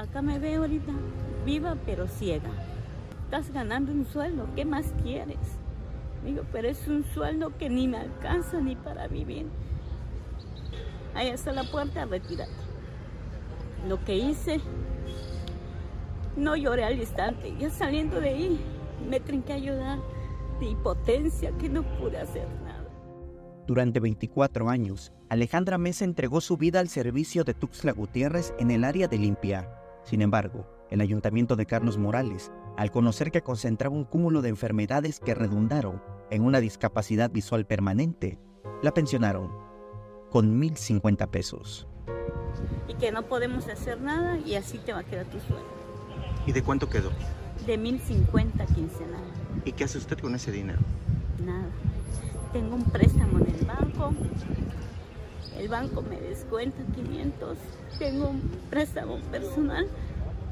acá me veo ahorita viva pero ciega. Estás ganando un sueldo, ¿qué más quieres? Digo, pero es un sueldo que ni me alcanza ni para vivir. Ahí está la puerta, retírate. Lo que hice, no lloré al instante. Ya saliendo de ahí, me que ayudar de impotencia que no pude hacer nada. Durante 24 años, Alejandra Mesa entregó su vida al servicio de Tuxtla Gutiérrez en el área de limpia. Sin embargo, el ayuntamiento de Carlos Morales, al conocer que concentraba un cúmulo de enfermedades que redundaron en una discapacidad visual permanente, la pensionaron con 1.050 pesos. Y que no podemos hacer nada y así te va a quedar tu sueldo. ¿Y de cuánto quedó? De 1.050 quincenal. ¿Y qué hace usted con ese dinero? Nada. Tengo un préstamo en el banco. El banco me descuenta 500. Tengo un préstamo personal.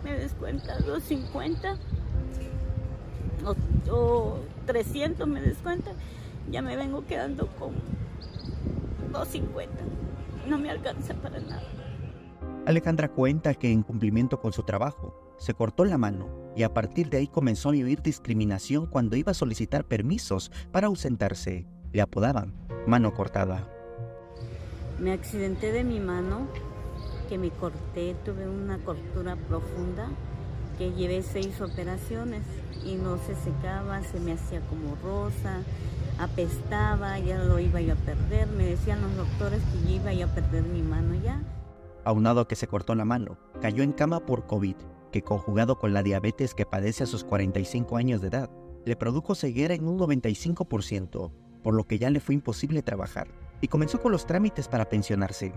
Me descuenta 250. O, o 300 me descuenta. Ya me vengo quedando con 250. No me alcanza para nada. Alejandra cuenta que en cumplimiento con su trabajo, se cortó la mano y a partir de ahí comenzó a vivir discriminación cuando iba a solicitar permisos para ausentarse. Le apodaban mano cortada. Me accidenté de mi mano, que me corté, tuve una cortura profunda, que llevé seis operaciones y no se secaba, se me hacía como rosa, apestaba, ya lo iba yo a perder. Me decían los doctores que yo iba yo a perder mi mano ya. Aunado a que se cortó la mano, cayó en cama por COVID, que conjugado con la diabetes que padece a sus 45 años de edad, le produjo ceguera en un 95%, por lo que ya le fue imposible trabajar, y comenzó con los trámites para pensionarse.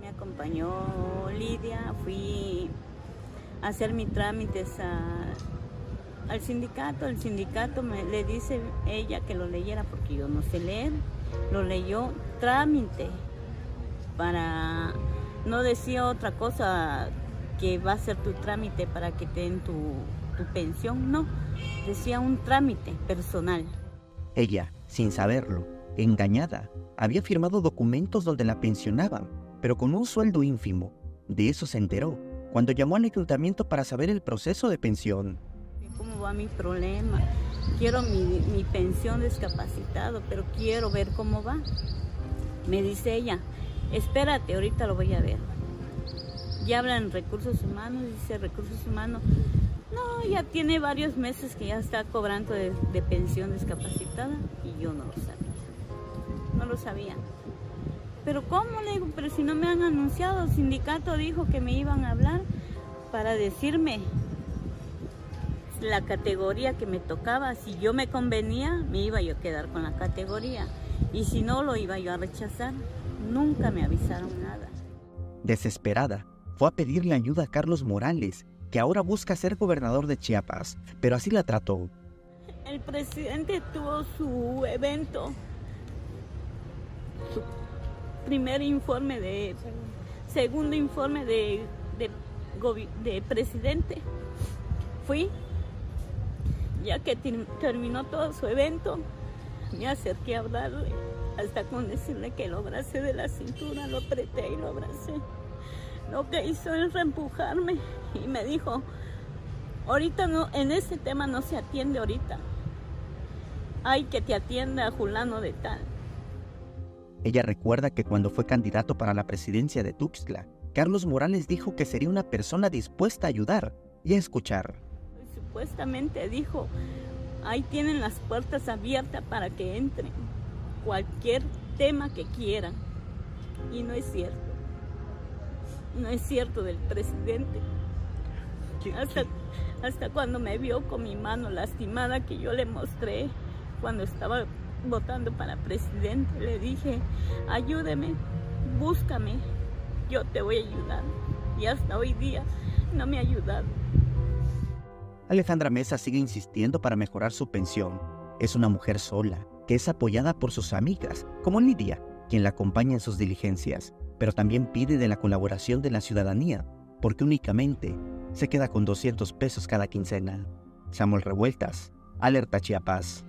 Me acompañó Lidia, fui a hacer mis trámites a al sindicato. El sindicato me, le dice ella que lo leyera porque yo no sé leer. Lo leyó trámite para no decía otra cosa que va a ser tu trámite para que te den tu, tu pensión, no, decía un trámite personal. Ella, sin saberlo, engañada, había firmado documentos donde la pensionaban, pero con un sueldo ínfimo. De eso se enteró cuando llamó al ayuntamiento para saber el proceso de pensión cómo va mi problema. Quiero mi, pensión discapacitado, pero quiero ver cómo va. Me dice ella, espérate, ahorita lo voy a ver. Ya hablan recursos humanos, dice recursos humanos. No, ya tiene varios meses que ya está cobrando de, de pensión discapacitada y yo no lo sabía. No lo sabía. Pero ¿cómo le digo? Pero si no me han anunciado, el sindicato dijo que me iban a hablar para decirme la categoría que me tocaba. Si yo me convenía, me iba yo a quedar con la categoría. Y si no, lo iba yo a rechazar. Nunca me avisaron nada. Desesperada, fue a pedirle ayuda a Carlos Morales, que ahora busca ser gobernador de Chiapas, pero así la trató. El presidente tuvo su evento, primer informe de, segundo informe de, de, de presidente. Fui ya que terminó todo su evento, me acerqué a hablarle, hasta con decirle que lo abracé de la cintura, lo apreté y lo abracé. Lo que hizo es reempujarme y me dijo, ahorita no, en ese tema no se atiende ahorita. Hay que te atienda Julano de tal. Ella recuerda que cuando fue candidato para la presidencia de Tuxtla, Carlos Morales dijo que sería una persona dispuesta a ayudar y a escuchar supuestamente dijo, ahí tienen las puertas abiertas para que entren cualquier tema que quieran. Y no es cierto. No es cierto del presidente. Hasta, hasta cuando me vio con mi mano lastimada que yo le mostré cuando estaba votando para presidente, le dije, ayúdeme, búscame, yo te voy a ayudar. Y hasta hoy día no me ha ayudado. Alejandra Mesa sigue insistiendo para mejorar su pensión. Es una mujer sola, que es apoyada por sus amigas, como Lidia, quien la acompaña en sus diligencias, pero también pide de la colaboración de la ciudadanía, porque únicamente se queda con 200 pesos cada quincena. Samuel Revueltas, Alerta Chiapas.